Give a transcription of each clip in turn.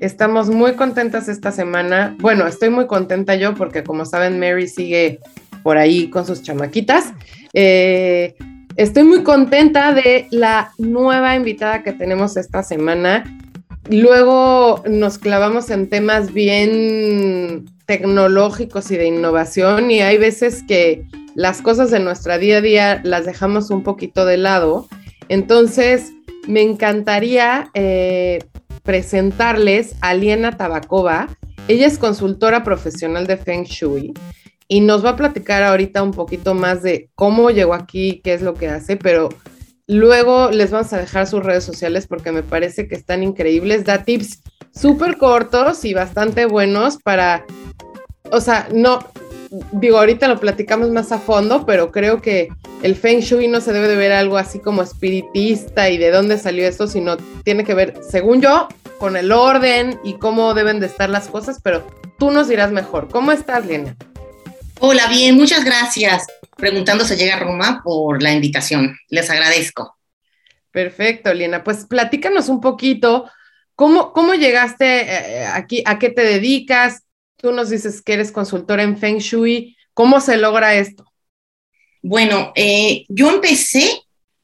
Estamos muy contentas esta semana. Bueno, estoy muy contenta yo porque como saben Mary sigue por ahí con sus chamaquitas. Eh, estoy muy contenta de la nueva invitada que tenemos esta semana. Luego nos clavamos en temas bien tecnológicos y de innovación y hay veces que las cosas de nuestra día a día las dejamos un poquito de lado entonces, me encantaría eh, presentarles a Liena Tabakova. Ella es consultora profesional de Feng Shui y nos va a platicar ahorita un poquito más de cómo llegó aquí, qué es lo que hace, pero luego les vamos a dejar sus redes sociales porque me parece que están increíbles. Da tips súper cortos y bastante buenos para, o sea, no, digo, ahorita lo platicamos más a fondo, pero creo que el Feng Shui no se debe de ver algo así como espiritista y de dónde salió esto, sino tiene que ver, según yo, con el orden y cómo deben de estar las cosas, pero tú nos dirás mejor. ¿Cómo estás, Lena? Hola, bien, muchas gracias. Preguntando se llega a Roma por la invitación. Les agradezco. Perfecto, Lena. Pues platícanos un poquito. ¿Cómo, cómo llegaste eh, aquí? ¿A qué te dedicas? Tú nos dices que eres consultora en Feng Shui. ¿Cómo se logra esto? Bueno, eh, yo empecé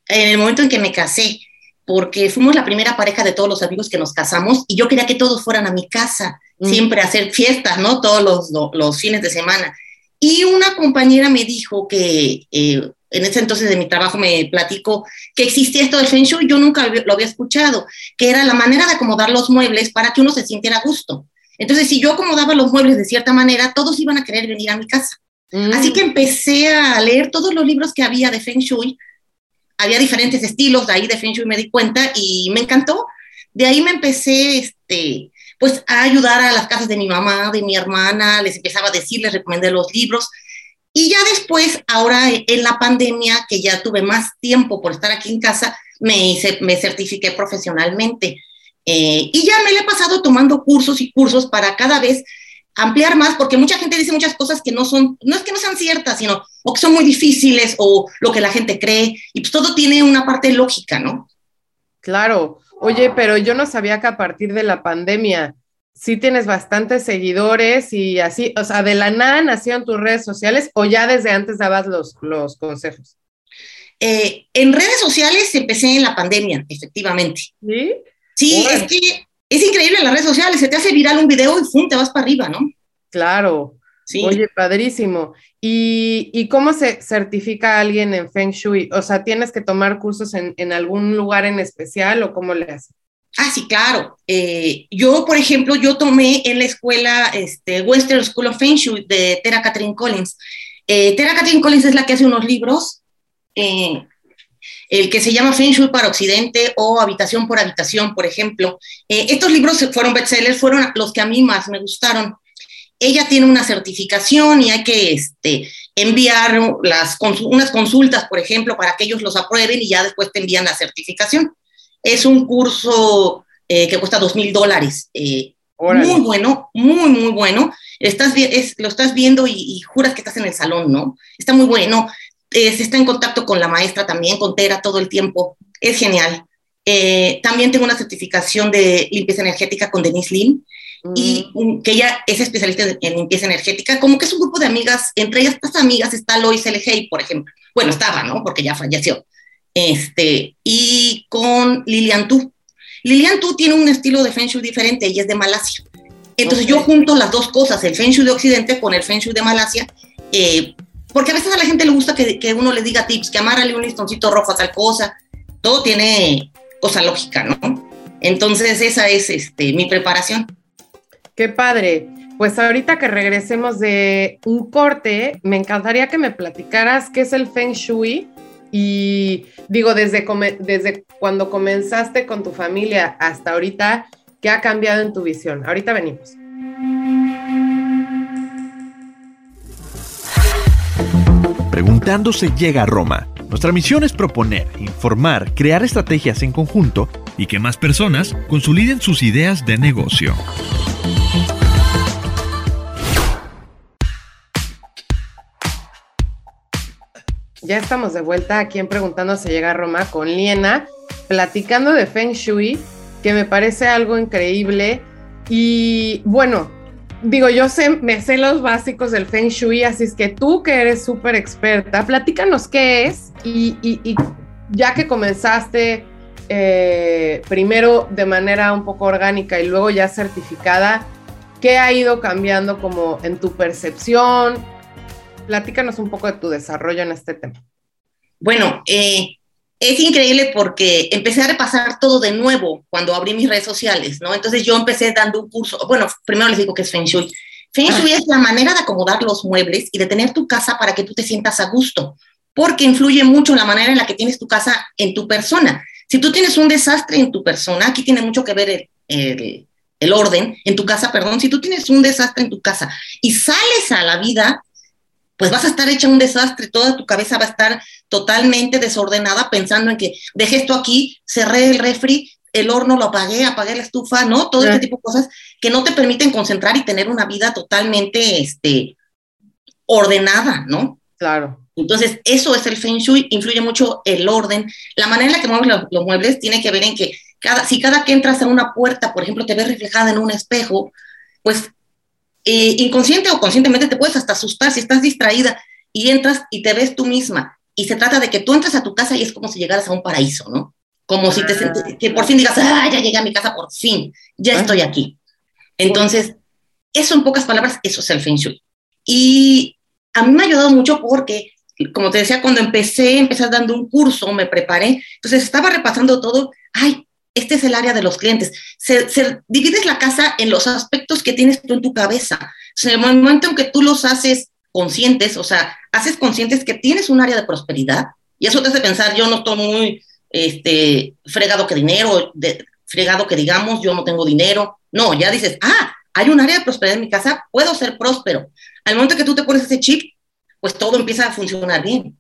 en el momento en que me casé, porque fuimos la primera pareja de todos los amigos que nos casamos y yo quería que todos fueran a mi casa, mm. siempre a hacer fiestas, ¿no? Todos los, los, fines de semana. Y una compañera me dijo que eh, en ese entonces de mi trabajo me platicó que existía esto del Feng Shui, yo nunca lo había escuchado, que era la manera de acomodar los muebles para que uno se sintiera a gusto. Entonces, si yo acomodaba los muebles de cierta manera, todos iban a querer venir a mi casa. Mm. Así que empecé a leer todos los libros que había de Feng Shui. Había diferentes estilos de ahí de Feng Shui, me di cuenta y me encantó. De ahí me empecé, este, pues, a ayudar a las casas de mi mamá, de mi hermana, les empezaba a decir, les recomendé los libros. Y ya después, ahora en la pandemia, que ya tuve más tiempo por estar aquí en casa, me, hice, me certifiqué profesionalmente. Eh, y ya me he pasado tomando cursos y cursos para cada vez ampliar más, porque mucha gente dice muchas cosas que no son, no es que no sean ciertas, sino o que son muy difíciles o lo que la gente cree, y pues todo tiene una parte lógica, ¿no? Claro. Oye, pero yo no sabía que a partir de la pandemia sí tienes bastantes seguidores y así, o sea, de la nada nacieron tus redes sociales o ya desde antes dabas los, los consejos. Eh, en redes sociales empecé en la pandemia, efectivamente. ¿Sí? Sí, es que es increíble en las redes sociales, se te hace viral un video y ¡fum! te vas para arriba, ¿no? Claro. Sí. Oye, padrísimo. ¿Y, cómo se certifica a alguien en Feng Shui? O sea, ¿tienes que tomar cursos en, algún lugar en especial o cómo le haces? Ah, sí, claro. Eh, yo, por ejemplo, yo tomé en la escuela este, Western School of Feng Shui de Tera Catherine Collins. Eh, Tera Catherine Collins es la que hace unos libros eh, el que se llama Feng Shui para Occidente o Habitación por Habitación, por ejemplo. Eh, estos libros fueron bestsellers, fueron los que a mí más me gustaron. Ella tiene una certificación y hay que este, enviar las, unas consultas, por ejemplo, para que ellos los aprueben y ya después te envían la certificación. Es un curso eh, que cuesta dos mil dólares. Eh, muy bueno, muy, muy bueno. Estás, es, lo estás viendo y, y, juras que estás en el salón, ¿no? Está muy bueno se está en contacto con la maestra también, con Tera todo el tiempo, es genial. Eh, también tengo una certificación de limpieza energética con Denise Lim, y mm. que ella es especialista en limpieza energética, como que es un grupo de amigas, entre ellas estas amigas está Lois L. por ejemplo. Bueno, estaba, ¿no? Porque ya falleció. Este, y con Lilian Tu. Lilian Tu tiene un estilo de Feng Shui diferente, ella es de Malasia. Entonces yo junto las dos cosas, el Feng Shui de Occidente con el Feng Shui de Malasia, eh, porque a veces a la gente le gusta que, uno le diga tips, que amárale un listoncito rojo a tal cosa, todo tiene cosa lógica, ¿no? Entonces esa es este, mi preparación. Qué padre. Pues ahorita que regresemos de un corte, me encantaría que me platicaras qué es el Feng Shui y digo, desde, desde cuando comenzaste con tu familia hasta ahorita, ¿qué ha cambiado en tu visión? Ahorita venimos. Preguntándose llega a Roma. Nuestra misión es proponer, informar, crear estrategias en conjunto y que más personas consoliden sus ideas de negocio. Ya estamos de vuelta aquí en Preguntando se llega a Roma con Liena, platicando de Feng Shui, que me parece algo increíble. Y bueno, digo, yo sé, me sé los básicos del Feng Shui, así es que tú que eres súper experta, platícanos qué es y, y, ya que comenzaste eh, primero de manera un poco orgánica y luego ya certificada, ¿qué ha ido cambiando como en tu percepción? Platícanos un poco de tu desarrollo en este tema. Bueno, eh, es increíble porque empecé a repasar todo de nuevo cuando abrí mis redes sociales, ¿no? Entonces yo empecé dando un curso, bueno, primero les digo que es Feng Shui. Feng Shui es la manera de acomodar los muebles y de tener tu casa para que tú te sientas a gusto, porque influye mucho la manera en la que tienes tu casa en tu persona. Si tú tienes un desastre en tu persona, aquí tiene mucho que ver el, el, el orden en tu casa, perdón, si tú tienes un desastre en tu casa y sales a la vida, pues vas a estar hecha un desastre, toda tu cabeza va a estar totalmente desordenada pensando en que dejé esto aquí, cerré el refri, el horno lo apagué, apagué la estufa, ¿no? Todo este tipo de cosas que no te permiten concentrar y tener una vida totalmente este, ordenada, ¿no? Claro. Entonces, eso es el Feng Shui, influye mucho el orden. La manera en la que mueves los, los muebles tiene que ver en que cada, si cada que entras a una puerta, por ejemplo, te ves reflejada en un espejo, pues eh, inconsciente o conscientemente te puedes hasta asustar si estás distraída y entras y te ves tú misma. Y se trata de que tú entras a tu casa y es como si llegaras a un paraíso, ¿no? Como si te ah. que por fin digas, ah, ya llegué a mi casa, por fin, ya estoy aquí. Entonces, eso en pocas palabras, eso es el Feng Shui. Y a mí me ha ayudado mucho porque, como te decía, cuando empecé, empecé dando un curso, me preparé, entonces estaba repasando todo, ay, este es el área de los clientes. Se, divides la casa en los aspectos que tienes tú en tu cabeza. en el momento en que tú los haces conscientes, o sea, haces conscientes que tienes un área de prosperidad, y eso te hace pensar, yo no estoy muy este, fregado que dinero, de, fregado que digamos, yo no tengo dinero. No, ya dices, ah, hay un área de prosperidad en mi casa, puedo ser próspero. Al momento que tú te pones ese chip, pues todo empieza a funcionar bien.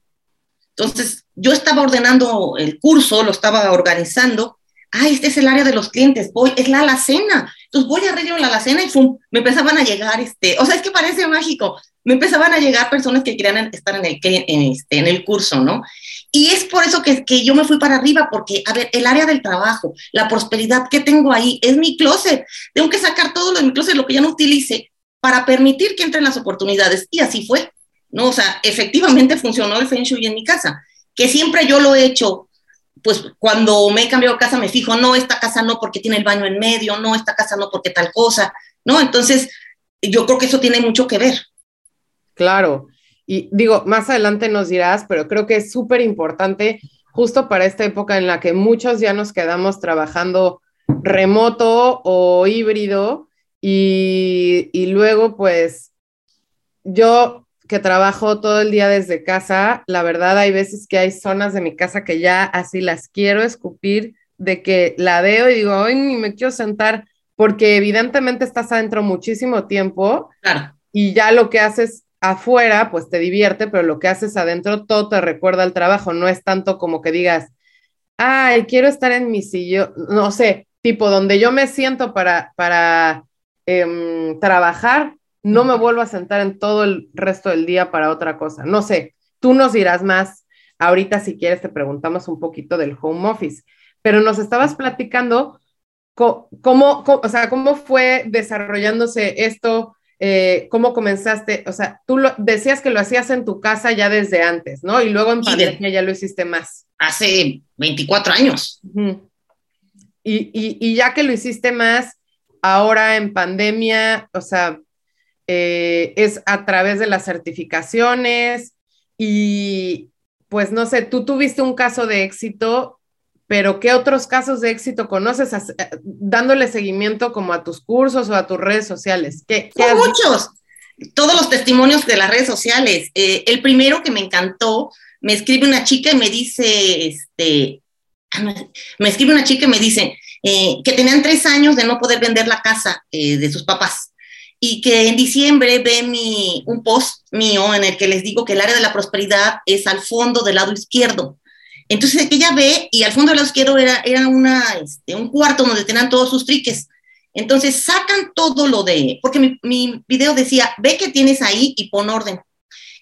Entonces, yo estaba ordenando el curso, lo estaba organizando, ah, este es el área de los clientes, voy, es la alacena. Entonces voy a arreglar la alacena y me empezaban a llegar, este, o sea, es que parece mágico, me empezaban a llegar personas que querían estar en el, en este, en el curso, ¿no? Y es por eso que, que yo me fui para arriba, porque, a ver, el área del trabajo, la prosperidad que tengo ahí, es mi closet. Tengo que sacar todo lo de mi closet, lo que ya no utilice, para permitir que entren las oportunidades. Y así fue, ¿no? O sea, efectivamente funcionó el Feng Shui en mi casa, que siempre yo lo he hecho pues cuando me he cambiado casa me fijo, no, esta casa no porque tiene el baño en medio, no, esta casa no porque tal cosa, ¿no? Entonces, yo creo que eso tiene mucho que ver. Claro, y digo, más adelante nos dirás, pero creo que es súper importante justo para esta época en la que muchos ya nos quedamos trabajando remoto o híbrido y, y luego pues yo que trabajo todo el día desde casa, la verdad hay veces que hay zonas de mi casa que ya así las quiero escupir, de que la veo y digo, hoy ni me quiero sentar, porque evidentemente estás adentro muchísimo tiempo y ya lo que haces afuera, pues te divierte, pero lo que haces adentro todo te recuerda al trabajo, no es tanto como que digas, ay, quiero estar en mi sillón, no sé, tipo donde yo me siento para, para em, trabajar, no me vuelvo a sentar en todo el resto del día para otra cosa. No sé, tú nos dirás más. Ahorita, si quieres, te preguntamos un poquito del home office, pero nos estabas platicando cómo, o sea, cómo fue desarrollándose esto, eh, cómo comenzaste, o sea, tú lo, decías que lo hacías en tu casa ya desde antes, ¿no? Y luego en pandemia ya lo hiciste más. Hace 24 años. y, y, y ya que lo hiciste más, ahora en pandemia, o sea, eh, es a través de las certificaciones y pues no sé, tú tuviste un caso de éxito, pero ¿qué otros casos de éxito conoces eh, dándole seguimiento como a tus cursos o a tus redes sociales? ¿Qué, muchos, todos los testimonios de las redes sociales. Eh, el primero que me encantó, me escribe una chica y me dice, este, ah, me escribe una chica y me dice que tenían tres años de no poder vender la casa de sus papás y que en diciembre ve mi, un post mío en el que les digo que el área de la prosperidad es al fondo del lado izquierdo. Entonces ella ve y al fondo del lado izquierdo era, era una, este, un cuarto donde tenían todos sus triques. Entonces sacan todo lo de, porque mi, mi video decía, ve que tienes ahí y pon orden.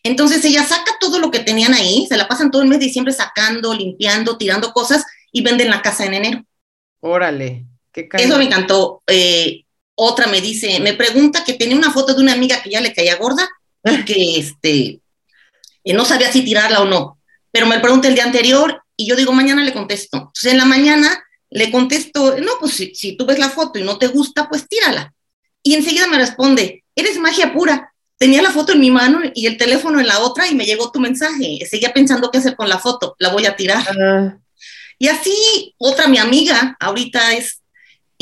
Entonces ella saca todo lo que tenían ahí, se la pasan todo el mes de diciembre sacando, limpiando, tirando cosas y venden la casa en enero. Órale, qué Eso me encantó. Eh, otra me dice, me pregunta que tenía una foto de una amiga que ya le caía gorda y que este, no sabía si tirarla o no, pero me pregunta el día anterior y yo digo, mañana le contesto. Entonces en la mañana le contesto, no, pues si, si tú ves la foto y no te gusta, pues tírala. Y enseguida me responde, eres magia pura. Tenía la foto en mi mano y el teléfono en la otra y me llegó tu mensaje. Seguía pensando qué hacer con la foto, la voy a tirar. Y así, otra mi amiga, ahorita es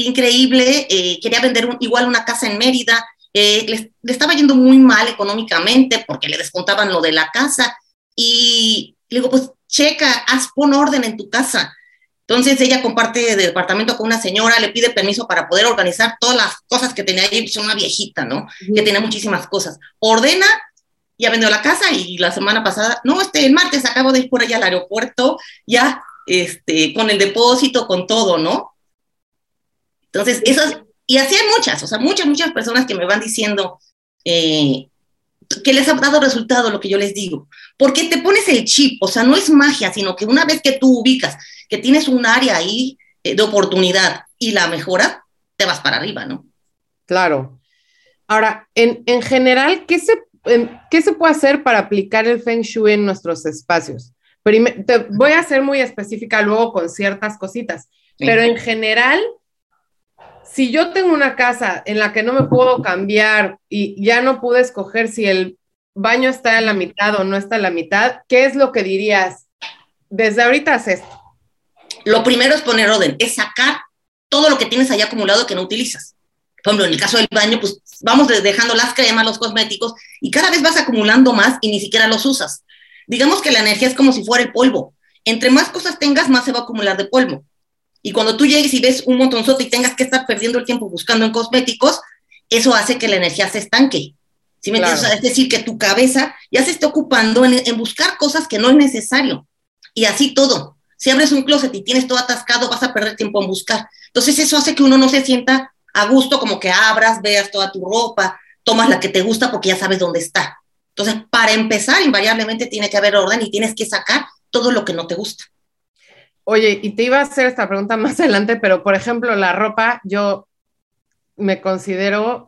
increíble, eh, quería vender igual una casa en Mérida, eh, le, estaba yendo muy mal económicamente porque le descontaban lo de la casa y le digo, pues checa, haz, pon orden en tu casa. Entonces ella comparte de departamento con una señora, le pide permiso para poder organizar todas las cosas que tenía ahí, es una viejita, ¿no? Que tenía muchísimas cosas. Ordena, ya vendió la casa y la semana pasada, no, este, el martes acabo de ir por allá al aeropuerto, ya, este, con el depósito, con todo, ¿no? Entonces, esas, y así hay muchas, o sea, muchas, muchas personas que me van diciendo eh, que les ha dado resultado lo que yo les digo, porque te pones el chip, o sea, no es magia, sino que una vez que tú ubicas que tienes un área ahí eh, de oportunidad y la mejora, te vas para arriba, ¿no? Claro. Ahora, en, en general, ¿qué se, ¿qué se puede hacer para aplicar el Feng Shui en nuestros espacios? te voy a ser muy específica luego con ciertas cositas, pero en general, si yo tengo una casa en la que no me puedo cambiar y ya no pude escoger si el baño está a la mitad o no está a la mitad, ¿qué es lo que dirías? Desde ahorita haz. Lo primero es poner orden, es sacar todo lo que tienes ahí acumulado que no utilizas. Por ejemplo, en el caso del baño, pues vamos dejando las cremas, los cosméticos, y cada vez vas acumulando más y ni siquiera los usas. Digamos que la energía es como si fuera el polvo. Entre más cosas tengas, más se va a acumular de polvo. Y cuando tú llegues y ves un montonzote y tengas que estar perdiendo el tiempo buscando en cosméticos, eso hace que la energía se estanque. ¿Sí me entiendes? es decir, que tu cabeza ya se está ocupando en, en, buscar cosas que no es necesario. Y así todo. Si abres un closet y tienes todo atascado, vas a perder tiempo en buscar. Entonces eso hace que uno no se sienta a gusto, como que abras, veas toda tu ropa, tomas la que te gusta porque ya sabes dónde está. Entonces, para empezar, invariablemente tiene que haber orden y tienes que sacar todo lo que no te gusta. Oye, y te iba a hacer esta pregunta más adelante, pero por ejemplo, la ropa, yo me considero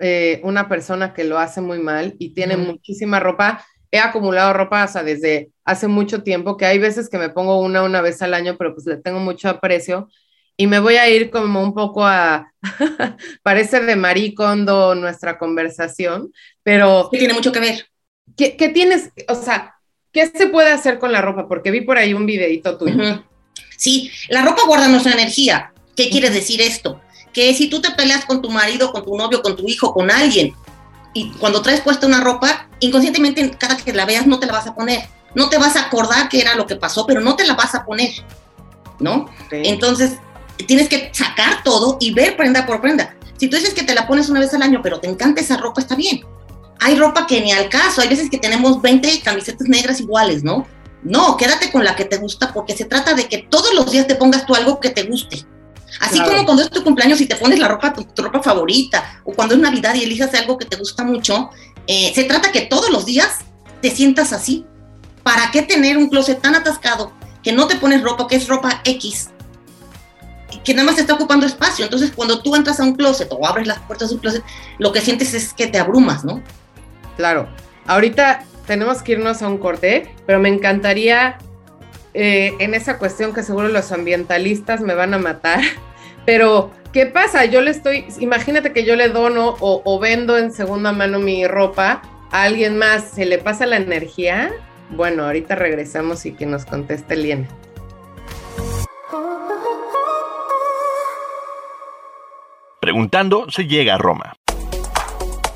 eh, una persona que lo hace muy mal y tiene muchísima ropa. He acumulado ropa hasta desde hace mucho tiempo, que hay veces que me pongo una una vez al año, pero pues le tengo mucho aprecio. Y me voy a ir como un poco a, parece de maricondo nuestra conversación, pero... Que tiene mucho que ver. ¿Qué, ¿Qué tienes? O sea, ¿Qué se puede hacer con la ropa? Porque vi por ahí un videito tuyo. Sí, la ropa guarda nuestra energía. ¿Qué quiere decir esto? Que si tú te peleas con tu marido, con tu novio, con tu hijo, con alguien, y cuando traes puesta una ropa, inconscientemente cada que la veas no te la vas a poner. No te vas a acordar qué era lo que pasó, pero no te la vas a poner, ¿no? Entonces, tienes que sacar todo y ver prenda por prenda. Si tú dices que te la pones una vez al año, pero te encanta esa ropa, está bien hay ropa que ni al caso, hay veces que tenemos 20 camisetas negras iguales, ¿no? No, quédate con la que te gusta porque se trata de que todos los días te pongas tú algo que te guste. Así como cuando es tu cumpleaños y te pones la ropa, tu, ropa favorita, o cuando es Navidad y elijas algo que te gusta mucho, eh, se trata que todos los días te sientas así. ¿Para qué tener un closet tan atascado que no te pones ropa, que es ropa X, que nada más te está ocupando espacio? Entonces, cuando tú entras a un closet o abres las puertas de un closet, lo que sientes es que te abrumas, ¿no? Claro. Ahorita tenemos que irnos a un corte, pero me encantaría eh, en esa cuestión que seguro los ambientalistas me van a matar, pero ¿qué pasa? Yo le estoy, imagínate que yo le dono o, o vendo en segunda mano mi ropa a alguien más, ¿se le pasa la energía? Bueno, ahorita regresamos y que nos conteste Liena. Preguntando se llega a Roma.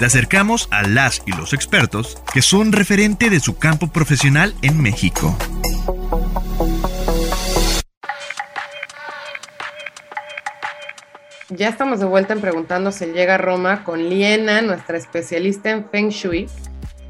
Te acercamos a las y los expertos que son referente de su campo profesional en México. Ya estamos de vuelta en Preguntando se llega a Roma con Liena, nuestra especialista en Feng Shui.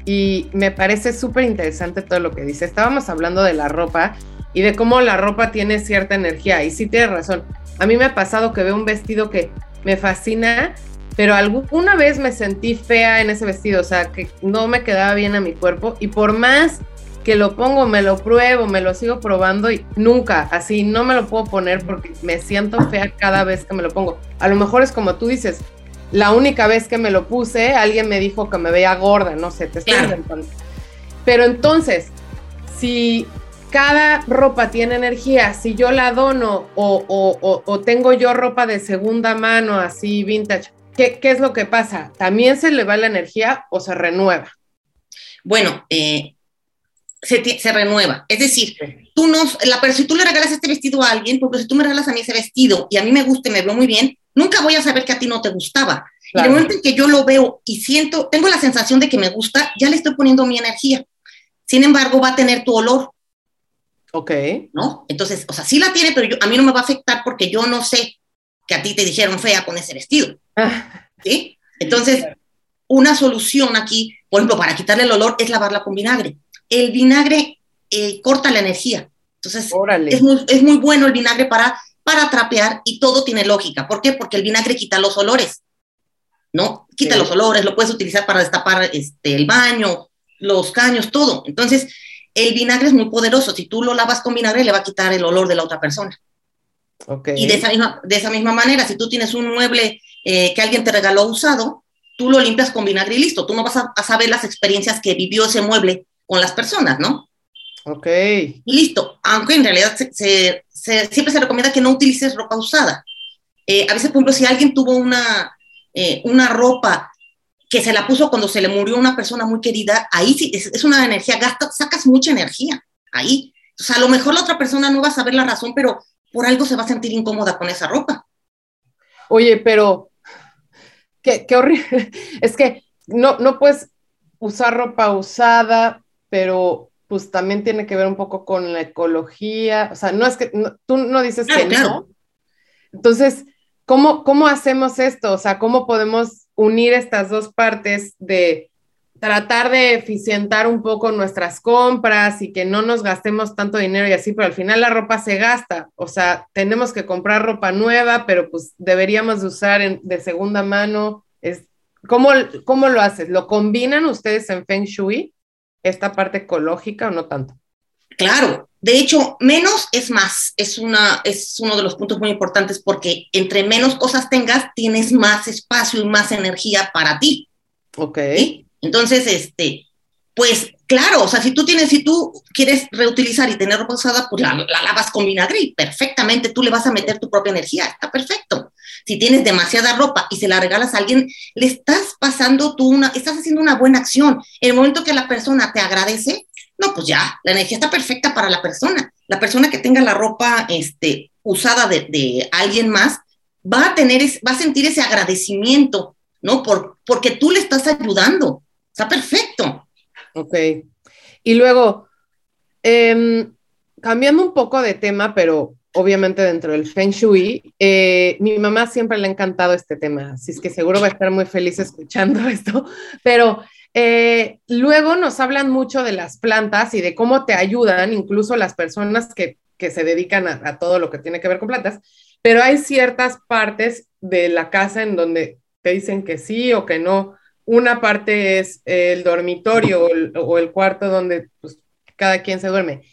Y me parece súper interesante todo lo que dice. Estábamos hablando de la ropa y de cómo la ropa tiene cierta energía. Y sí tiene razón. A mí me ha pasado que veo un vestido que me fascina, pero alguna vez me sentí fea en ese vestido, o sea, que no me quedaba bien a mi cuerpo y por más que lo pongo, me lo pruebo, me lo sigo probando y nunca, así no me lo puedo poner porque me siento fea cada vez que me lo pongo. A lo mejor es como tú dices, la única vez que me lo puse, alguien me dijo que me veía gorda, no sé, te estoy inventando. Pero entonces, si cada ropa tiene energía. Si yo la dono o, tengo yo ropa de segunda mano, así vintage, ¿qué, es lo que pasa? ¿También se le va la energía o se renueva? Bueno, eh, se, renueva. Es decir, tú no, la, si tú le regalas este vestido a alguien, porque si tú me regalas a mí ese vestido y a mí me gusta y me veo muy bien, nunca voy a saber que a ti no te gustaba. Y en el momento en que yo lo veo y siento, tengo la sensación de que me gusta, ya le estoy poniendo mi energía. Sin embargo, va a tener tu olor. Ok. ¿No? Entonces, o sea, sí la tiene, pero a mí no me va a afectar porque yo no sé que a ti te dijeron fea con ese vestido. ¿Sí? Entonces, una solución aquí, por ejemplo, para quitarle el olor es lavarla con vinagre. El vinagre eh, corta la energía. Entonces, es muy, es muy, bueno el vinagre para, para trapear y todo tiene lógica. ¿Por qué? Porque el vinagre quita los olores. ¿No? Quita los olores, lo puedes utilizar para destapar este, el baño, los caños, todo. Entonces, el vinagre es muy poderoso. Si tú lo lavas con vinagre, le va a quitar el olor de la otra persona. Okay. Y de esa, misma, de esa misma manera, si tú tienes un mueble eh, que alguien te regaló usado, tú lo limpias con vinagre y listo. Tú no vas a, saber las experiencias que vivió ese mueble con las personas, ¿no? Ok. Y listo. Aunque en realidad se, siempre se recomienda que no utilices ropa usada. Eh, a veces, por ejemplo, si alguien tuvo una, eh, una ropa que se la puso cuando se le murió una persona muy querida, ahí sí es, una energía, gastas, sacas mucha energía ahí. O sea, a lo mejor la otra persona no va a saber la razón, pero por algo se va a sentir incómoda con esa ropa. Oye, pero qué, horrible. Es que no, no puedes usar ropa usada, pero pues también tiene que ver un poco con la ecología. O sea, no es que tú no dices que no. Entonces, ¿cómo, ¿cómo hacemos esto? O sea, ¿cómo podemos unir estas dos partes de tratar de eficientar un poco nuestras compras y que no nos gastemos tanto dinero y así, pero al final la ropa se gasta, o sea, tenemos que comprar ropa nueva, pero pues deberíamos usar de segunda mano. Es, ¿cómo, ¿Cómo lo haces? ¿Lo combinan ustedes en Feng Shui, esta parte ecológica o no tanto? Claro, de hecho, menos es más, es, una, es uno de los puntos muy importantes porque entre menos cosas tengas, tienes más espacio y más energía para ti. Ok. Entonces, este, pues claro, o sea, si tú tienes, si tú quieres reutilizar y tener ropa usada, pues la, la, lavas con vinagre perfectamente tú le vas a meter tu propia energía, está perfecto. Si tienes demasiada ropa y se la regalas a alguien, le estás pasando tú una, estás haciendo una buena acción. El momento que la persona te agradece, no, pues ya, la energía está perfecta para la persona. La persona que tenga la ropa este, usada de, alguien más va a tener, va a sentir ese agradecimiento, ¿no? Por, porque tú le estás ayudando. Está perfecto. Ok. Y luego, em, cambiando un poco de tema, pero obviamente dentro del Feng Shui, eh, mi mamá siempre le ha encantado este tema, así es que seguro va a estar muy feliz escuchando esto, pero eh, luego nos hablan mucho de las plantas y de cómo te ayudan, incluso las personas que, se dedican a, todo lo que tiene que ver con plantas, pero hay ciertas partes de la casa en donde te dicen que sí o que no. Una parte es el dormitorio o el, cuarto donde pues, cada quien se duerme.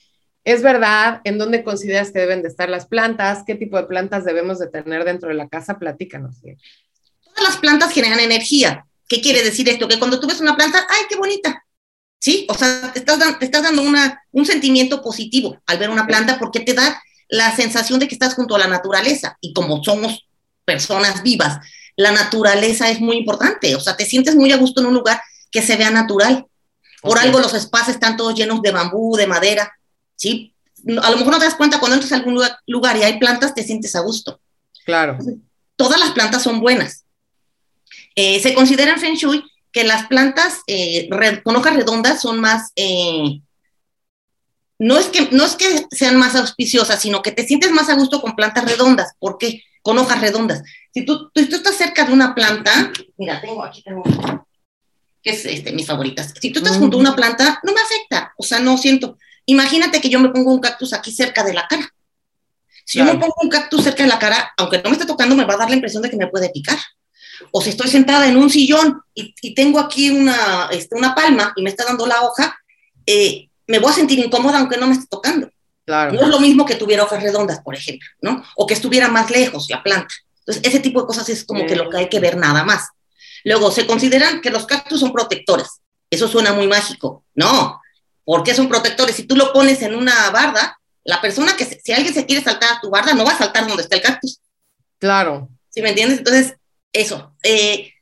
¿Es verdad? ¿En dónde consideras que deben de estar las plantas? ¿Qué tipo de plantas debemos de tener dentro de la casa? Platícanos. Todas las plantas generan energía. ¿Qué quiere decir esto? Que cuando tú ves una planta, ¡ay, qué bonita! ¿Sí? O sea, te estás, estás dando una, un sentimiento positivo al ver una planta porque te da la sensación de que estás junto a la naturaleza. Y como somos personas vivas, la naturaleza es muy importante. O sea, te sientes muy a gusto en un lugar que se vea natural. Por algo los espacios están todos llenos de bambú, de madera, ¿sí? A lo mejor no te das cuenta cuando entras a algún lugar, y hay plantas, te sientes a gusto. Claro. Todas las plantas son buenas. Eh, se considera en Feng Shui que las plantas eh, con hojas redondas son más, eh, no, es que, no es que sean más auspiciosas, sino que te sientes más a gusto con plantas redondas. ¿Por qué? Con hojas redondas. Si tú, tú, tú estás cerca de una planta, mira, tengo aquí, tengo que es este, mis favoritas. Si tú estás junto a una planta, no me afecta, o sea, no siento. Imagínate que yo me pongo un cactus aquí cerca de la cara. Si yo me pongo un cactus cerca de la cara, aunque no me esté tocando, me va a dar la impresión de que me puede picar. O si estoy sentada en un sillón y, tengo aquí una, este, una palma y me está dando la hoja, eh, me voy a sentir incómoda aunque no me esté tocando. Claro. No es lo mismo que tuviera hojas redondas, por ejemplo, ¿no? O que estuviera más lejos la planta. Entonces, ese tipo de cosas es como que lo que hay que ver nada más. Luego, se consideran que los cactus son protectores. Eso suena muy mágico. No, ¿por qué son protectores? Si tú lo pones en una barda, la persona que, si alguien se quiere saltar a tu barda, no va a saltar donde está el cactus. Claro. ¿Sí me entiendes? Entonces, eso. Eh,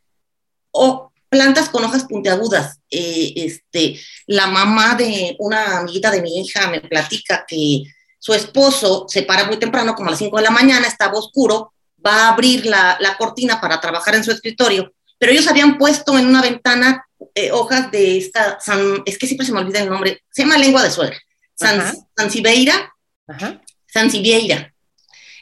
o plantas con hojas puntiagudas. Eh, este, la mamá de una amiguita de mi hija me platica que su esposo se para muy temprano, como a las 5 de la mañana, estaba oscuro, va a abrir la, la cortina para trabajar en su escritorio. Pero ellos habían puesto en una ventana eh, hojas de esta, es que siempre se me olvida el nombre, se llama lengua de suegra, San, Sansibieira,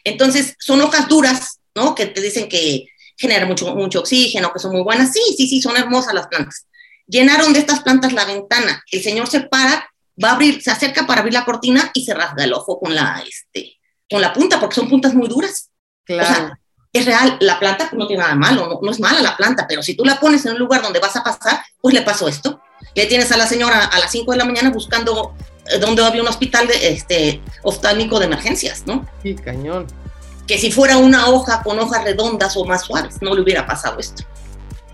Entonces, son hojas duras, ¿no? Que te dicen que generan mucho, mucho oxígeno, que son muy buenas. Sí, sí, sí, son hermosas las plantas. Llenaron de estas plantas la ventana. El señor se para, va a abrir, se acerca para abrir la cortina y se rasga el ojo con la, este, con la punta, porque son puntas muy duras. Claro es real, la planta no tiene nada malo, no, es mala la planta, pero si tú la pones en un lugar donde vas a pasar, pues le pasó esto. Le tienes a la señora a las 5 de la mañana buscando eh, dónde había un hospital de, este, oftálmico de emergencias, ¿no? Sí, cañón. Que si fuera una hoja con hojas redondas o más suaves, no le hubiera pasado esto.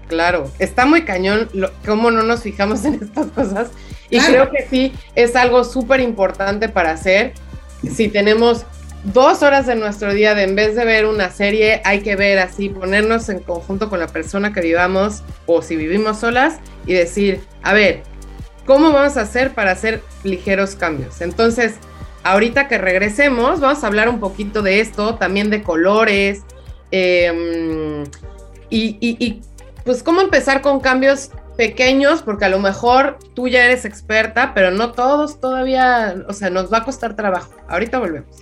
Claro, está muy cañón cómo no nos fijamos en estas cosas. Y creo que sí, es algo súper importante para hacer. Si tenemos dos horas de nuestro día de en vez de ver una serie, hay que ver así, ponernos en conjunto con la persona que vivamos o si vivimos solas y decir, a ver, ¿cómo vamos a hacer para hacer ligeros cambios? Entonces, ahorita que regresemos, vamos a hablar un poquito de esto, también de colores em, y, y pues cómo empezar con cambios pequeños, porque a lo mejor tú ya eres experta, pero no todos todavía, o sea, nos va a costar trabajo. Ahorita volvemos.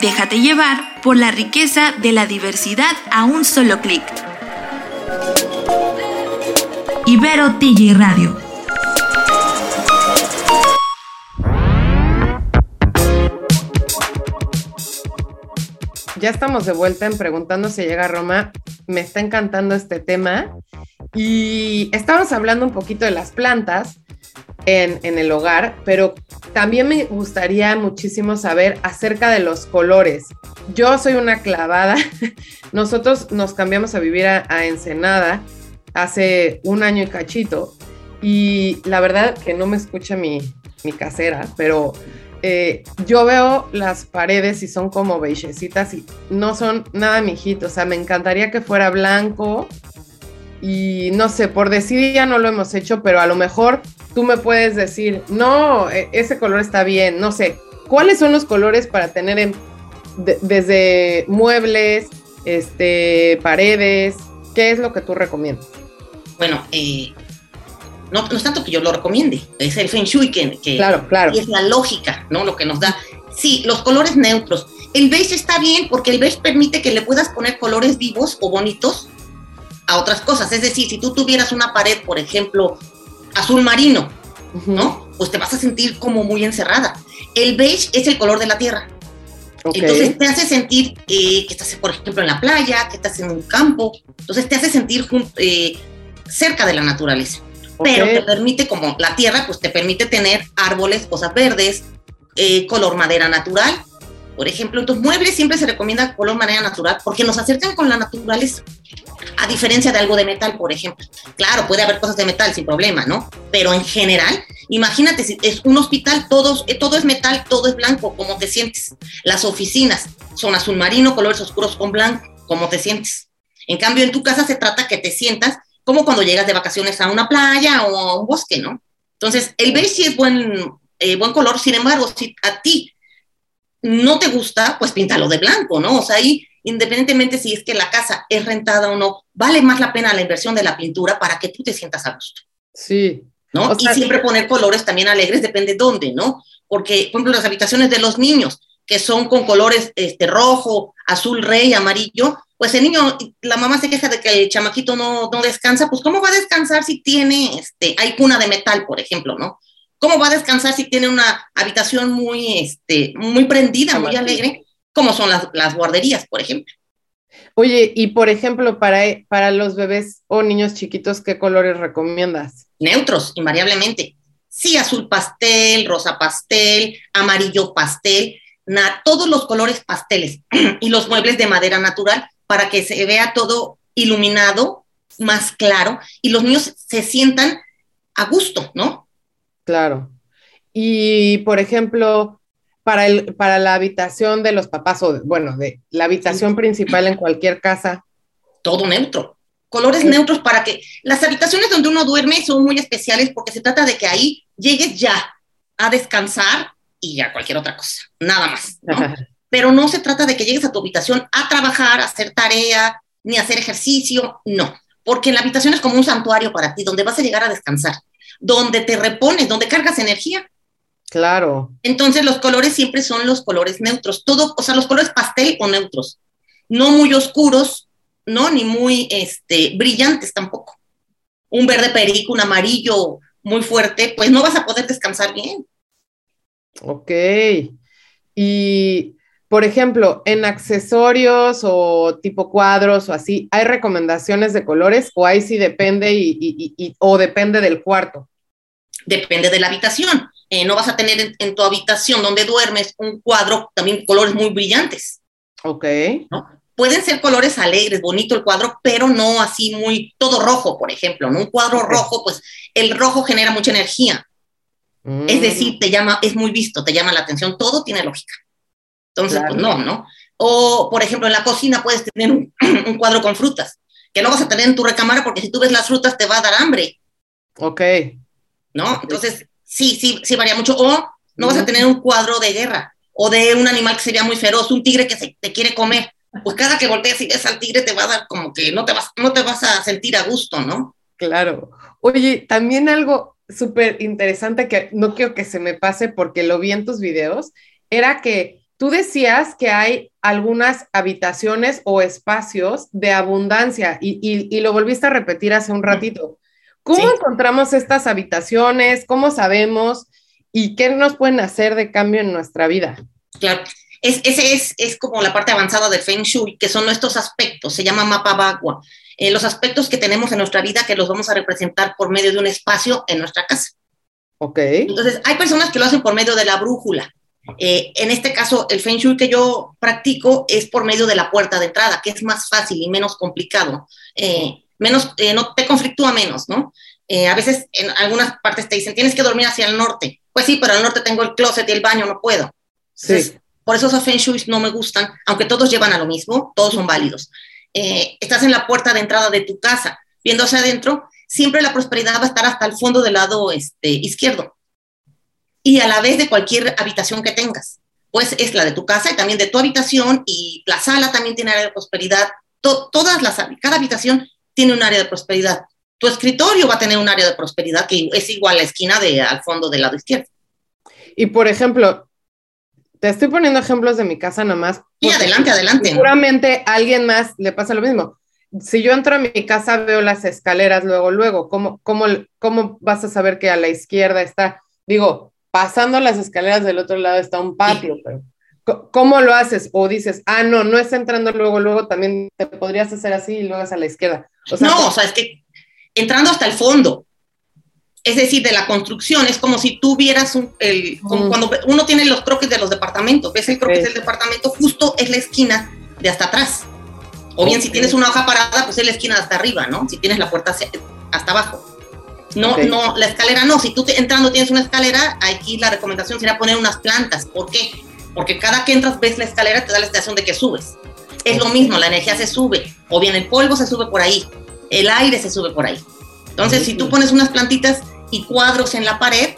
Déjate llevar por la riqueza de la diversidad a un solo clic. Ibero TJ Radio. Ya estamos de vuelta en Preguntando si llega a Roma. Me está encantando este tema. Y estamos hablando un poquito de las plantas en, en, el hogar, pero también me gustaría muchísimo saber acerca de los colores. Yo soy una clavada. Nosotros nos cambiamos a vivir a, Ensenada hace un año y cachito. Y la verdad que no me escucha mi, mi casera, pero eh, yo veo las paredes y son como beigecitas y no son nada mijitos. O sea, me encantaría que fuera blanco y no sé, por decir ya no lo hemos hecho, pero a lo mejor tú me puedes decir, no, e, ese color está bien, no sé. ¿Cuáles son los colores para tener desde muebles, este, paredes? ¿Qué es lo que tú recomiendas? Bueno, eh, no, es tanto que yo lo recomiende, es el Feng Shui que, claro, claro. Y es la lógica, ¿no? Lo que nos da. Sí, los colores neutros. El beige está bien porque el beige permite que le puedas poner colores vivos o bonitos a otras cosas. Es decir, si tú tuvieras una pared, por ejemplo, azul marino, ¿no? Pues te vas a sentir como muy encerrada. El beige es el color de la tierra. Entonces te hace sentir eh, que estás, por ejemplo, en la playa, que estás en un campo. Entonces te hace sentir eh, cerca de la naturaleza. Pero te permite, como la tierra, pues te permite tener árboles, cosas verdes, eh, color madera natural. Por ejemplo, en tus muebles siempre se recomienda color madera natural porque nos acercan con la naturaleza. a diferencia de algo de metal, por ejemplo. Claro, puede haber cosas de metal sin problema, ¿no? Pero en general, imagínate, si es un hospital, todo, eh, todo es metal, todo es blanco, ¿cómo te sientes? Las oficinas son azul marino, colores oscuros con blanco, ¿cómo te sientes? En cambio, en tu casa se trata que te sientas como cuando llegas de vacaciones a una playa o a un bosque, ¿no? Entonces, el beige sí es buen, eh, buen color, sin embargo, si a ti no te gusta, pues píntalo de blanco, ¿no? O sea, ahí independientemente si es que la casa es rentada o no, vale más la pena la inversión de la pintura para que tú te sientas a gusto. Sí. ¿No? y siempre poner colores también alegres, depende dónde, ¿no? Porque, por ejemplo, las habitaciones de los niños, que son con colores este, rojo, azul rey, amarillo, pues el niño, la mamá se queja de que el chamaquito no, no descansa, pues ¿cómo va a descansar si tiene, este, hay cuna de metal, por ejemplo, ¿no? ¿Cómo va a descansar si tiene una habitación muy, este, muy prendida, muy alegre? como son las, guarderías, por ejemplo. Oye, y por ejemplo, para, para los bebés o niños chiquitos, ¿qué colores recomiendas? Neutros, invariablemente. Sí, azul pastel, rosa pastel, amarillo pastel, todos los colores pasteles y los muebles de madera natural para que se vea todo iluminado, más claro, y los niños se sientan a gusto, ¿no? Claro. Y, por ejemplo, para, el, para la habitación de los papás o, bueno, de la habitación principal en cualquier casa. Todo neutro. Colores neutros para que las habitaciones donde uno duerme son muy especiales porque se trata de que ahí llegues ya a descansar y ya cualquier otra cosa, nada más. Pero no se trata de que llegues a tu habitación a trabajar, a hacer tarea, ni a hacer ejercicio, no, porque la habitación es como un santuario para ti, donde vas a llegar a descansar, donde te repones, donde cargas energía Claro. Entonces los colores siempre son los colores neutros, todo, o sea, los colores pastel o neutros, no muy oscuros, ¿no? Ni muy este, brillantes tampoco. Un verde perico, un amarillo muy fuerte, pues no vas a poder descansar bien. Ok. Y, por ejemplo, en accesorios o tipo cuadros o así, ¿hay recomendaciones de colores o ahí sí depende y, o depende del cuarto? Depende de la habitación. Eh, no vas a tener en, tu habitación donde duermes un cuadro también colores muy brillantes. Ok. Pueden ser colores alegres, bonito el cuadro, pero no así muy, todo rojo, por ejemplo, ¿no? Un cuadro rojo, pues el rojo genera mucha energía. Es decir, mm. te llama, es muy visto, te llama la atención, todo tiene lógica. Entonces, pues no, ¿no? O, por ejemplo, en la cocina puedes tener un, un, cuadro con frutas, que no vas a tener en tu recámara porque si tú ves las frutas te va a dar hambre. Ok. ¿No? Entonces, sí, sí, sí varía mucho. O no vas a tener un cuadro de guerra o de un animal que sería muy feroz, un tigre que se, te quiere comer. Pues cada que volteas y ves al tigre te va a dar como que no te vas, no te vas a sentir a gusto, ¿no? Claro. Oye, también algo súper interesante que no quiero que se me pase porque lo vi en tus videos, era que tú decías que hay algunas habitaciones o espacios de abundancia y, y lo volviste a repetir hace un ratito. ¿Cómo encontramos estas habitaciones? ¿Cómo sabemos? ¿Y qué nos pueden hacer de cambio en nuestra vida? Claro, es, ese es, es como la parte avanzada del Feng Shui, que son nuestros aspectos, se llama mapa Bagua. Eh, los aspectos que tenemos en nuestra vida que los vamos a representar por medio de un espacio en nuestra casa. Ok. Entonces, hay personas que lo hacen por medio de la brújula. Eh, en este caso, el Feng Shui que yo practico es por medio de la puerta de entrada, que es más fácil y menos complicado. Eh, menos, no te conflictúa menos, ¿no? A veces en algunas partes te dicen, tienes que dormir hacia el norte. Pues sí, pero al norte tengo el closet y el baño, no puedo. sí. Por eso esos feng shui no me gustan, aunque todos llevan a lo mismo, todos son válidos. Eh, estás en la puerta de entrada de tu casa, viendo hacia adentro, siempre la prosperidad va a estar hasta el fondo del lado este, izquierdo. Y a la vez de cualquier habitación que tengas. Pues es la de tu casa y también de tu habitación y la sala también tiene área de prosperidad. todas las, cada habitación tiene un área de prosperidad. Tu escritorio va a tener un área de prosperidad que es igual a la esquina de al fondo del lado izquierdo. Y por ejemplo, te estoy poniendo ejemplos de mi casa nada más. Y adelante, adelante. Seguramente a alguien más le pasa lo mismo. Si yo entro a mi casa, veo las escaleras luego, luego. ¿Cómo, cómo, cómo vas a saber que a la izquierda está? Digo, pasando las escaleras del otro lado está un patio, pero ¿Cómo lo haces? O dices, ah, no, no es entrando luego, luego también te podrías hacer así y luego es a la izquierda. no, o sea, es que entrando hasta el fondo, es decir, de la construcción, es como si tú vieras un, el, cuando uno tiene los croquis de los departamentos, ves el croquis del departamento, justo es la esquina de hasta atrás. O bien si tienes una hoja parada, pues es la esquina hasta arriba, ¿no? Si tienes la puerta hasta abajo. No, no, la escalera no. Si tú entrando tienes una escalera, aquí la recomendación sería poner unas plantas. ¿Por qué? Porque cada que entras ves la escalera, te da la sensación de que subes. Es lo mismo, la energía se sube. O bien el polvo se sube por ahí, el aire se sube por ahí. Entonces, si tú pones unas plantitas y cuadros en la pared,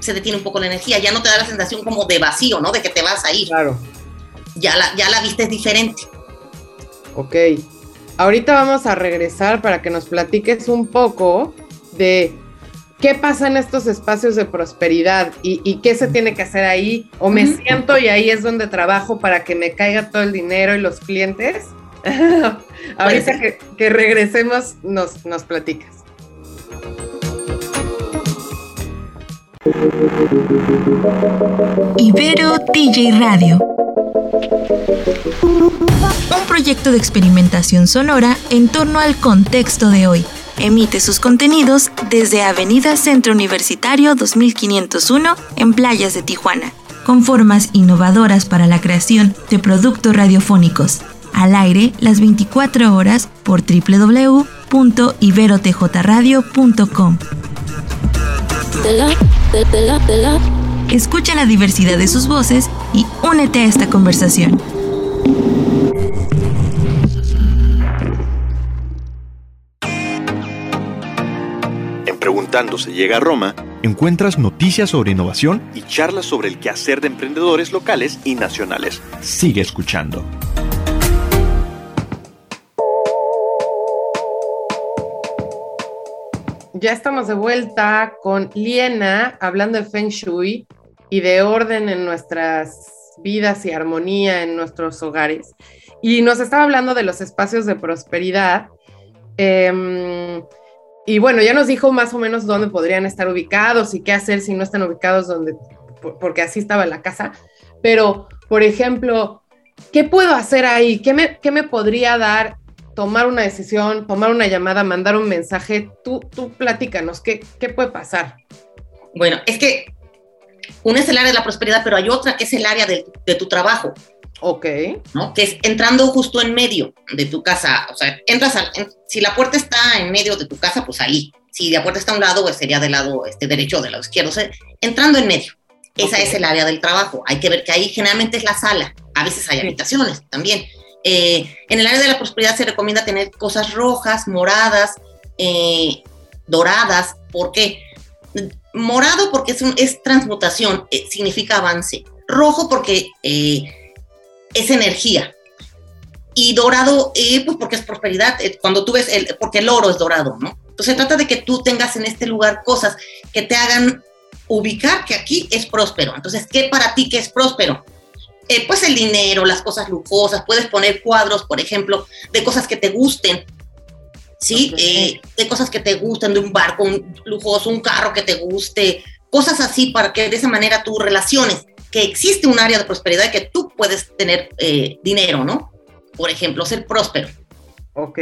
se detiene un poco la energía. Ya no te da la sensación como de vacío, ¿no? De que te vas a ir. Claro. Ya la, ya la vista es diferente. Ok. Ahorita vamos a regresar para que nos platiques un poco de qué pasa en estos espacios de prosperidad y, qué se tiene que hacer ahí. O me siento y ahí es donde trabajo para que me caiga todo el dinero y los clientes. Ahorita que, que, regresemos nos, nos platicas. Ibero DJ Radio un proyecto de experimentación sonora en torno al contexto de hoy. Emite sus contenidos desde Avenida Centro Universitario 2501 en Playas de Tijuana, con formas innovadoras para la creación de productos radiofónicos. Al aire las 24 horas por www.iberotjradio.com. Escucha la diversidad de sus voces y únete a esta conversación. Preguntando se llega a Roma, encuentras noticias sobre innovación y charlas sobre el quehacer de emprendedores locales y nacionales. Sigue escuchando. Ya estamos de vuelta con Liena hablando de Feng Shui y de orden en nuestras vidas y armonía en nuestros hogares. Y nos estaba hablando de los espacios de prosperidad. Eh, y bueno, ya nos dijo más o menos dónde podrían estar ubicados y qué hacer si no están ubicados donde, porque así estaba la casa. Pero, por ejemplo, ¿qué puedo hacer ahí? ¿Qué me, qué me podría dar tomar una decisión, tomar una llamada, mandar un mensaje? Tú, tú platícanos, ¿qué, ¿qué puede pasar? Bueno, es que una es el área de la prosperidad, pero hay otra que es el área de, de tu trabajo. Ok. ¿no? Que es entrando justo en medio de tu casa. O sea, entras al, si la puerta está en medio de tu casa, pues ahí. Si la puerta está a un lado, pues sería del lado este, derecho o del lado izquierdo. O sea, entrando en medio. Esa es el área del trabajo. Hay que ver que ahí generalmente es la sala. A veces hay habitaciones también. Eh, en el área de la prosperidad se recomienda tener cosas rojas, moradas, eh, doradas. ¿Por qué? Morado porque es, es transmutación, eh, significa avance. Rojo porque es energía. Y dorado, eh, pues porque es prosperidad, eh, cuando tú ves, el, porque el oro es dorado, ¿no? Entonces se trata de que tú tengas en este lugar cosas que te hagan ubicar que aquí es próspero. Entonces, ¿qué para ti que es próspero? Eh, pues el dinero, las cosas lujosas, puedes poner cuadros, por ejemplo, de cosas que te gusten, ¿sí? de cosas que te gusten, de un barco un lujoso, un carro que te guste, cosas así para que de esa manera tú relaciones que existe un área de prosperidad y que tú puedes tener eh, dinero, ¿no? Por ejemplo, ser próspero. Ok.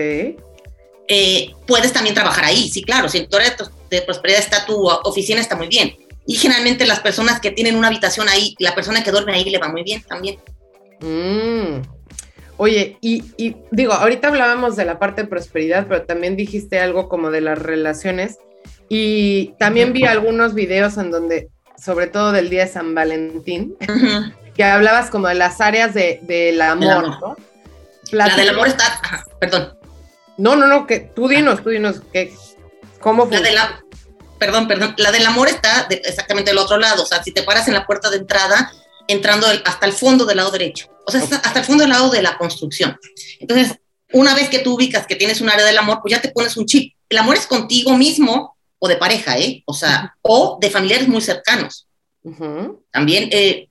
Eh, puedes también trabajar ahí, sí, claro. Si en tu área de prosperidad está tu oficina, está muy bien. Y generalmente las personas que tienen una habitación ahí, la persona que duerme ahí le va muy bien también. Mm. Oye, y, y, digo, ahorita hablábamos de la parte de prosperidad, pero también dijiste algo como de las relaciones. Y también vi algunos videos en donde sobre todo del día de San Valentín, que hablabas como de las áreas de, del amor, ¿no? La, del amor está, perdón. No, no, no, que tú dinos, tú dinos, que, ¿cómo fue? La perdón, perdón, la del amor está exactamente del otro lado, o sea, si te paras en la puerta de entrada, entrando hasta el fondo del lado derecho, o sea, hasta el fondo del lado de la construcción. Entonces, una vez que tú ubicas que tienes un área del amor, pues ya te pones un chip. El amor es contigo mismo o de pareja, ¿eh? O sea, o de familiares muy cercanos. También eh,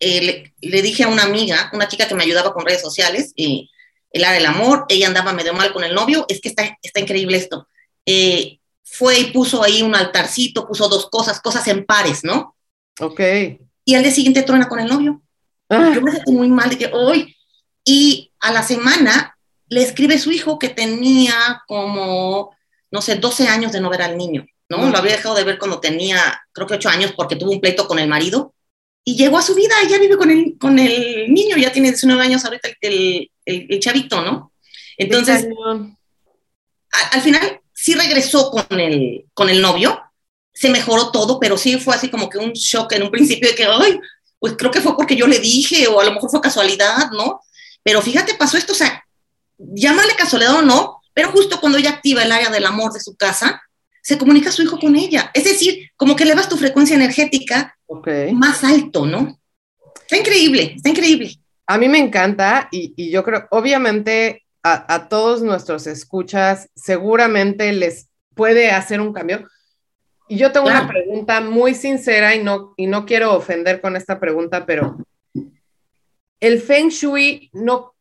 eh, le, dije a una amiga, una chica que me ayudaba con redes sociales, eh, el área del amor, ella andaba medio mal con el novio, es que está, está increíble esto. Fue y puso ahí un altarcito, puso dos cosas, cosas en pares, ¿no? Ok. Y al día siguiente truena con el novio. Ah. Yo me sentí muy mal de que hoy. Y a la semana le escribe su hijo que tenía como no sé, 12 años de no ver al niño, ¿no? Lo había dejado de ver cuando tenía, creo que 8 años, porque tuvo un pleito con el marido. Y llegó a su vida, y ya vive con el, con el niño, ya tiene 19 años ahorita el, el, chavito, ¿no? Entonces, al final sí regresó con el, con el novio, se mejoró todo, pero sí fue así como que un shock en un principio de que, ay, pues creo que fue porque yo le dije, o a lo mejor fue casualidad, ¿no? Pero fíjate, pasó esto, o sea, llámale casualidad o no, pero justo cuando ella activa el área del amor de su casa, se comunica su hijo con ella. Es decir, como que elevas tu frecuencia energética más alto, ¿no? Está increíble, está increíble. A mí me encanta y, yo creo, obviamente, a, todos nuestros escuchas seguramente les puede hacer un cambio. Y yo tengo una pregunta muy sincera y no, y no quiero ofender con esta pregunta, pero ¿el Feng Shui no,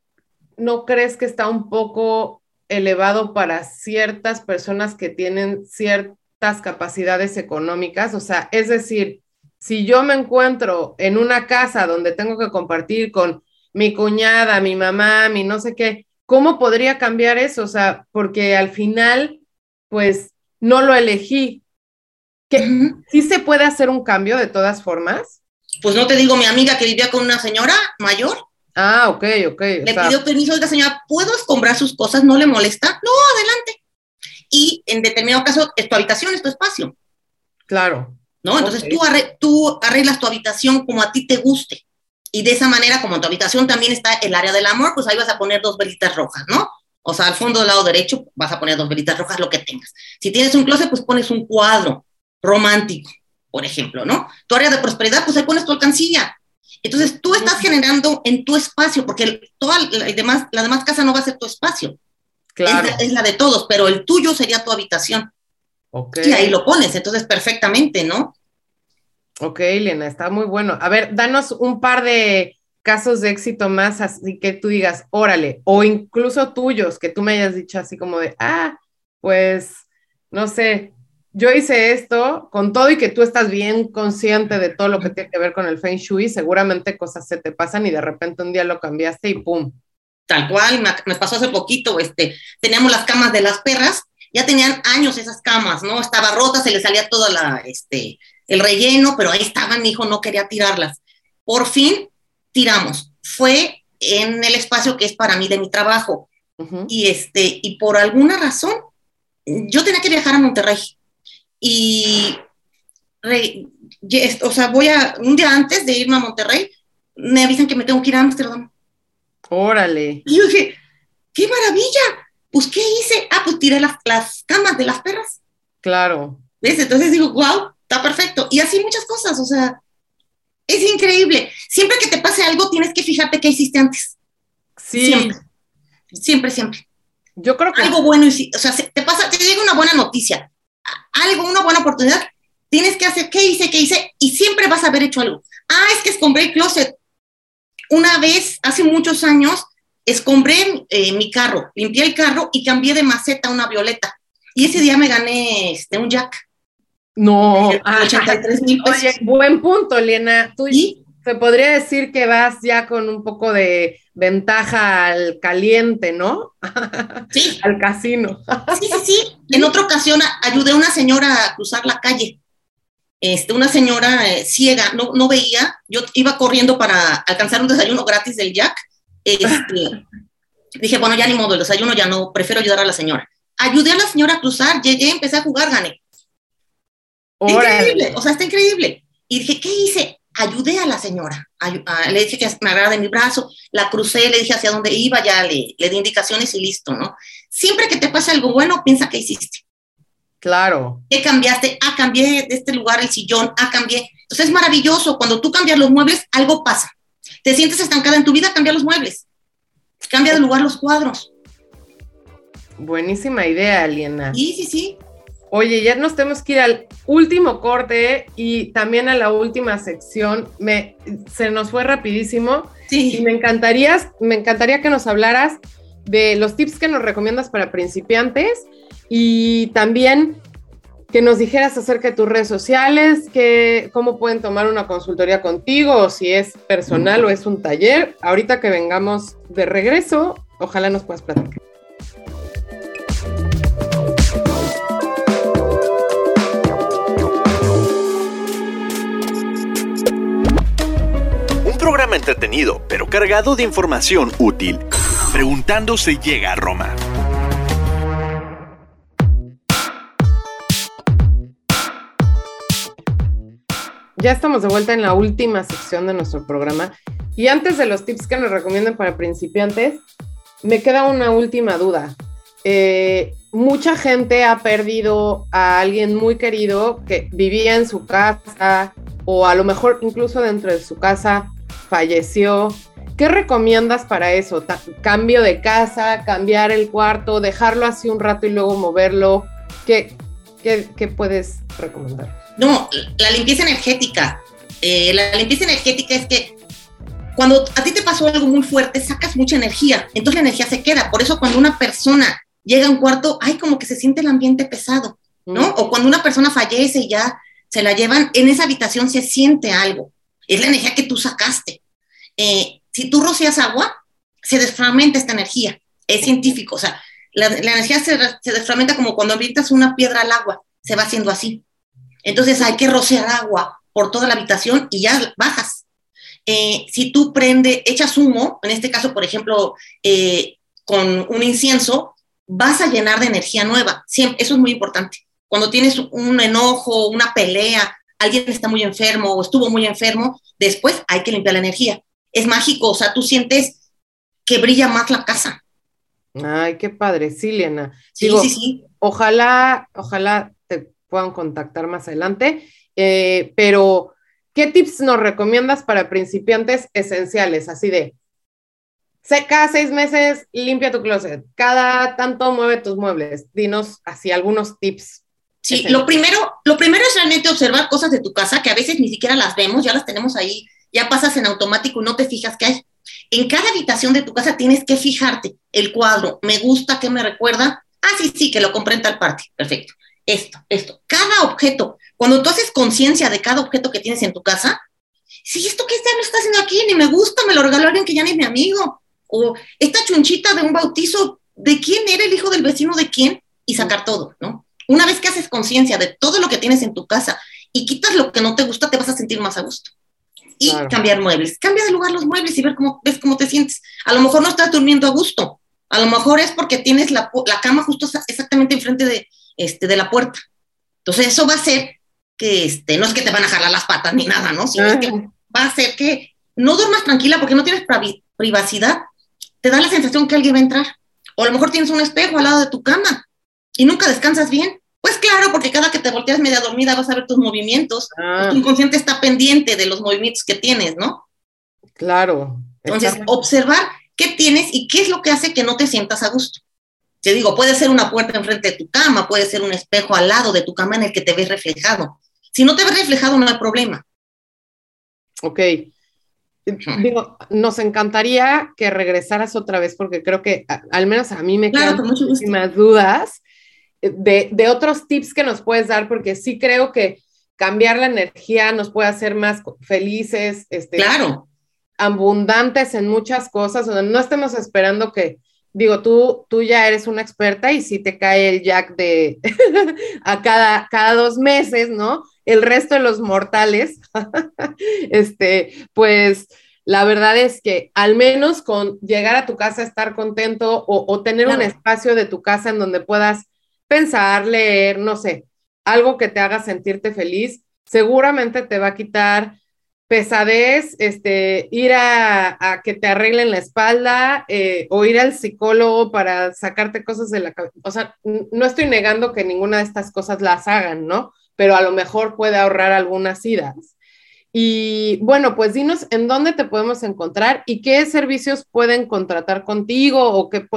no crees que está un poco elevado para ciertas personas que tienen ciertas capacidades económicas? O sea, es decir, si yo me encuentro en una casa donde tengo que compartir con mi cuñada, mi mamá, mi no sé qué, ¿cómo podría cambiar eso? O sea, porque al final, pues no lo elegí. ¿Que, ¿Sí se puede hacer un cambio de todas formas? Pues no te digo, mi amiga que vivía con una señora mayor. Ah, ok, ok. Le pidió permiso, oiga señora, ¿puedo comprar sus cosas? ¿No le molesta? No, adelante. Y en determinado caso, es tu habitación, es tu espacio. Claro. ¿no? Entonces tú, tú arreglas tu habitación como a ti te guste. Y de esa manera, como en tu habitación también está el área del amor, pues ahí vas a poner dos velitas rojas, ¿no? O sea, al fondo del lado derecho vas a poner dos velitas rojas, lo que tengas. Si tienes un closet, pues pones un cuadro romántico, por ejemplo, ¿no? Tu área de prosperidad, pues ahí pones tu alcancilla. Entonces tú estás generando en tu espacio, porque toda la demás, la demás casa no va a ser tu espacio. Claro. Es, la, de todos, pero el tuyo sería tu habitación. Y ahí lo pones, entonces perfectamente, ¿no? Ok, Lena, está muy bueno. A ver, danos un par de casos de éxito más, así que tú digas, órale, o incluso tuyos, que tú me hayas dicho así como de, ah, pues, no sé, yo hice esto con todo y que tú estás bien consciente de todo lo que tiene que ver con el Feng Shui, seguramente cosas se te pasan y de repente un día lo cambiaste y pum. Tal cual, me, me pasó hace poquito, este, teníamos las camas de las perras ya tenían años esas camas, ¿no? Estaba rota, se le salía todo la, este, el relleno, pero ahí estaban, mi hijo no quería tirarlas. Por fin tiramos. Fue en el espacio que es para mí de mi trabajo. Y este, y por alguna razón, yo tenía que viajar a Monterrey. Y, o sea, voy a, un día antes de irme a Monterrey, me avisan que me tengo que ir a Amsterdam. Órale. Y yo dije, qué maravilla, pues, ¿qué hice? Ah, pues tiré las, las camas de las perras. Claro. ¿Ves? Entonces digo, wow, está perfecto. Y así muchas cosas, o sea, es increíble. Siempre que te pase algo, tienes que fijarte qué hiciste antes. Sí. Siempre, siempre, siempre. Yo creo que... Algo bueno, o sea, te pasa, te llega una buena noticia, algo, una buena oportunidad, tienes que hacer, ¿qué hice? ¿Qué hice? Y siempre vas a haber hecho algo. Ah, es que escombré el closet. Una vez, hace muchos años, escombré eh, mi carro, limpié el carro y cambié de maceta a una violeta. Y ese día me gané este, un jack. No, 83 mil Oye, buen punto, Elena. Tú ¿Y? se podría decir que vas ya con un poco de ventaja al caliente, ¿no? Sí. al casino. sí, sí, sí. En otra ocasión ayudé a una señora a cruzar la calle. Este, una señora eh, ciega, no, no veía, yo iba corriendo para alcanzar un desayuno gratis del Jack este, dije, bueno, ya ni modo, el desayuno ya no, prefiero ayudar a la señora. Ayudé a la señora a cruzar, llegué, empecé a jugar, gané. Increíble, o sea, está increíble. Y dije, ¿qué hice? Ayudé a la señora. le dije que me agrada de mi brazo, la crucé, le dije hacia dónde iba, ya le, le di indicaciones y listo, ¿no? Siempre que te pase algo bueno, piensa que hiciste. Claro. ¿Qué cambiaste? Ah, cambié de este lugar el sillón, ah, cambié. Entonces es maravilloso. Cuando tú cambias los muebles, algo pasa te sientes estancada en tu vida, cambia los muebles, cambia de lugar los cuadros. Buenísima idea, Aliena. Sí, sí, sí. Oye, ya nos tenemos que ir al último corte y también a la última sección. Me, se nos fue rapidísimo. Sí. Y me encantaría, me encantaría que nos hablaras de los tips que nos recomiendas para principiantes y también que nos dijeras acerca de tus redes sociales, que, cómo pueden tomar una consultoría contigo, o si es personal o es un taller. Ahorita que vengamos de regreso, ojalá nos puedas platicar. Entretenido, pero cargado de información útil. Preguntando se llega a Roma. Ya estamos de vuelta en la última sección de nuestro programa. Y antes de los tips que nos recomiendan para principiantes, me queda una última duda. Eh, mucha gente ha perdido a alguien muy querido que vivía en su casa o a lo mejor incluso dentro de su casa falleció. ¿Qué recomiendas para eso? ¿Cambio de casa, cambiar el cuarto, dejarlo así un rato y luego moverlo? ¿Qué, qué, puedes recomendar? No, la limpieza energética. Eh, la limpieza energética es que cuando a ti te pasó algo muy fuerte, sacas mucha energía, entonces la energía se queda. Por eso cuando una persona llega a un cuarto, ay, como que se siente el ambiente pesado, ¿no? Mm. O cuando una persona fallece y ya se la llevan, en esa habitación se siente algo. Es la energía que tú sacaste. Eh, si tú rocias agua, se desfragmenta esta energía. Es científico, o sea, la, energía se, desfragmenta como cuando avientas una piedra al agua, se va haciendo así. Entonces hay que rociar agua por toda la habitación y ya bajas. Eh, si tú prende, echas humo, en este caso, por ejemplo, eh, con un incienso, vas a llenar de energía nueva. Eso es muy importante. Cuando tienes un enojo, una pelea, alguien está muy enfermo o estuvo muy enfermo, después hay que limpiar la energía. Es mágico, o sea, tú sientes que brilla más la casa. Ay, qué padre, sí, Liana. Sí, sí, sí. Ojalá, ojalá te puedan contactar más adelante, eh, pero ¿qué tips nos recomiendas para principiantes esenciales? Así de, cada seis meses limpia tu closet, cada tanto mueve tus muebles. Dinos así algunos tips. Sí, lo primero, lo primero es realmente observar cosas de tu casa que a veces ni siquiera las vemos, ya las tenemos ahí, ya pasas en automático y no te fijas que hay. En cada habitación de tu casa tienes que fijarte el cuadro, me gusta, que me recuerda? Ah, sí, sí, que lo compré en tal parte, perfecto. Esto, esto, cada objeto, cuando tú haces conciencia de cada objeto que tienes en tu casa, si esto que este lo está haciendo aquí, ni me gusta, me lo regaló alguien que ya ni es mi amigo, o esta chunchita de un bautizo, ¿de quién era el hijo del vecino de quién? Y sacar todo, ¿no? Una vez que haces conciencia de todo lo que tienes en tu casa y quitas lo que no te gusta, te vas a sentir más a gusto. Y cambiar muebles. Cambia de lugar los muebles y ver cómo, ves cómo te sientes. A lo mejor no estás durmiendo a gusto. A lo mejor es porque tienes la, la cama justo exactamente enfrente de, este, de la puerta. Entonces eso va a hacer que, este, no es que te van a jalar las patas ni nada, ¿no? Sino que va a hacer que no duermas tranquila porque no tienes privacidad te da la sensación que alguien va a entrar. O a lo mejor tienes un espejo al lado de tu cama y nunca descansas bien. Pues claro, porque cada que te volteas media dormida vas a ver tus movimientos. Ah. Tu inconsciente está pendiente de los movimientos que tienes, ¿no? Claro. Entonces, observar qué tienes y qué es lo que hace que no te sientas a gusto. Te digo, puede ser una puerta enfrente de tu cama, puede ser un espejo al lado de tu cama en el que te ves reflejado. Si no te ves reflejado, no hay problema. Ok. Digo, nos encantaría que regresaras otra vez porque creo que al menos a mí me quedan muchísimas dudas de, de, otros tips que nos puedes dar porque sí creo que cambiar la energía nos puede hacer más felices, este, claro. abundantes en muchas cosas, donde no estemos esperando que, digo, tú, tú ya eres una experta y si te cae el jack de a cada, cada dos meses, ¿no? el resto de los mortales, este, pues la verdad es que al menos con llegar a tu casa, estar contento o, tener un espacio de tu casa en donde puedas pensar, leer, no sé, algo que te haga sentirte feliz, seguramente te va a quitar pesadez, este, ir a, que te arreglen la espalda eh, o ir al psicólogo para sacarte cosas de la cabeza. O sea, no estoy negando que ninguna de estas cosas las hagan, ¿no? pero a lo mejor puede ahorrar algunas idas. Y bueno, pues dinos en dónde te podemos encontrar y qué servicios pueden contratar contigo o, qué,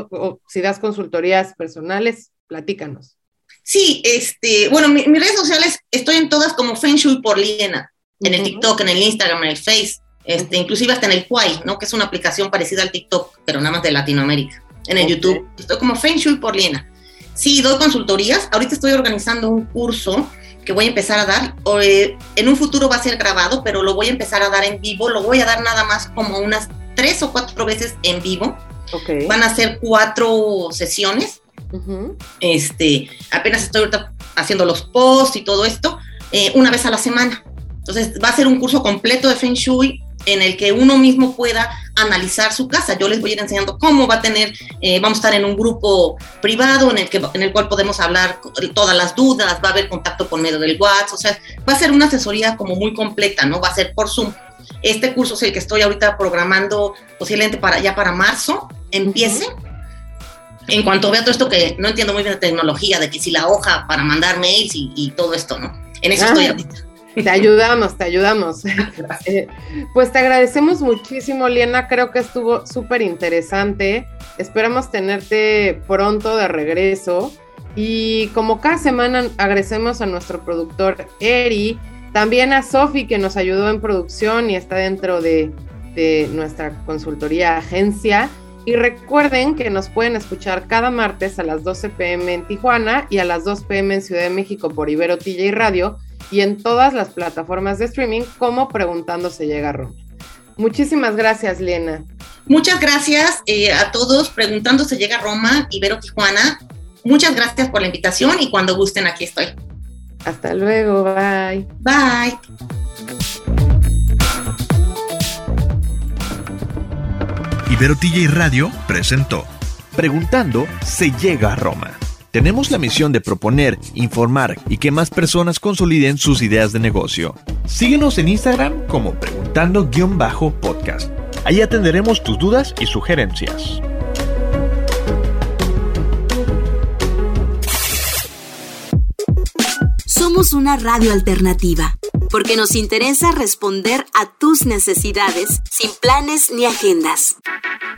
si das consultorías personales, platícanos. Sí, este, bueno, mis redes sociales estoy en todas como Feng Shui por Liena, en el TikTok, en el Instagram, en el Face, este, inclusive hasta en el Kwai, ¿no? Que es una aplicación parecida al TikTok, pero nada más de Latinoamérica. En el YouTube, estoy como Feng Shui por Liena. Sí, doy consultorías. Ahorita estoy organizando un curso que voy a empezar a dar. Eh, en un futuro va a ser grabado, pero lo voy a empezar a dar en vivo. Lo voy a dar nada más como unas tres o cuatro veces en vivo. Van a ser cuatro sesiones. Este, apenas estoy ahorita haciendo los posts y todo esto, eh, una vez a la semana. Entonces va a ser un curso completo de Feng Shui en el que uno mismo pueda analizar su casa. Yo les voy a ir enseñando cómo va a tener, eh, vamos a estar en un grupo privado en el, que, en el cual podemos hablar todas las dudas, va a haber contacto con medio del WhatsApp, o sea, va a ser una asesoría como muy completa, ¿no? Va a ser por Zoom. Este curso es el que estoy ahorita programando posiblemente para ya para marzo, empiece. En cuanto vea todo esto que no entiendo muy bien de tecnología, de que si la hoja para mandar mails y, todo esto, ¿no? En eso estoy ah. ahorita. Te ayudamos, te ayudamos. Eh, pues te agradecemos muchísimo, Liena. Creo que estuvo súper interesante. Esperamos tenerte pronto de regreso. Y como cada semana agradecemos a nuestro productor Eri, también a Sofi que nos ayudó en producción y está dentro de, de nuestra consultoría agencia. Y recuerden que nos pueden escuchar cada martes a las 12 pm en Tijuana y a las 2 pm en Ciudad de México por Ibero TJ Radio y en todas las plataformas de streaming como Preguntando se llega a Roma. Muchísimas gracias, Liena. Muchas gracias eh, a todos. Preguntando se llega a Roma, Ibero Tijuana. Muchas gracias por la invitación y cuando gusten aquí estoy. Hasta luego, bye. Bye. Ibero TJ Radio presentó Preguntando se llega a Roma. Tenemos la misión de proponer, informar y que más personas consoliden sus ideas de negocio. Síguenos en Instagram como preguntando-podcast. Ahí atenderemos tus dudas y sugerencias. Somos una radio alternativa, porque nos interesa responder a tus necesidades sin planes ni agendas.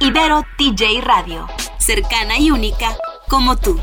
Ibero TJ Radio, cercana y única como tú.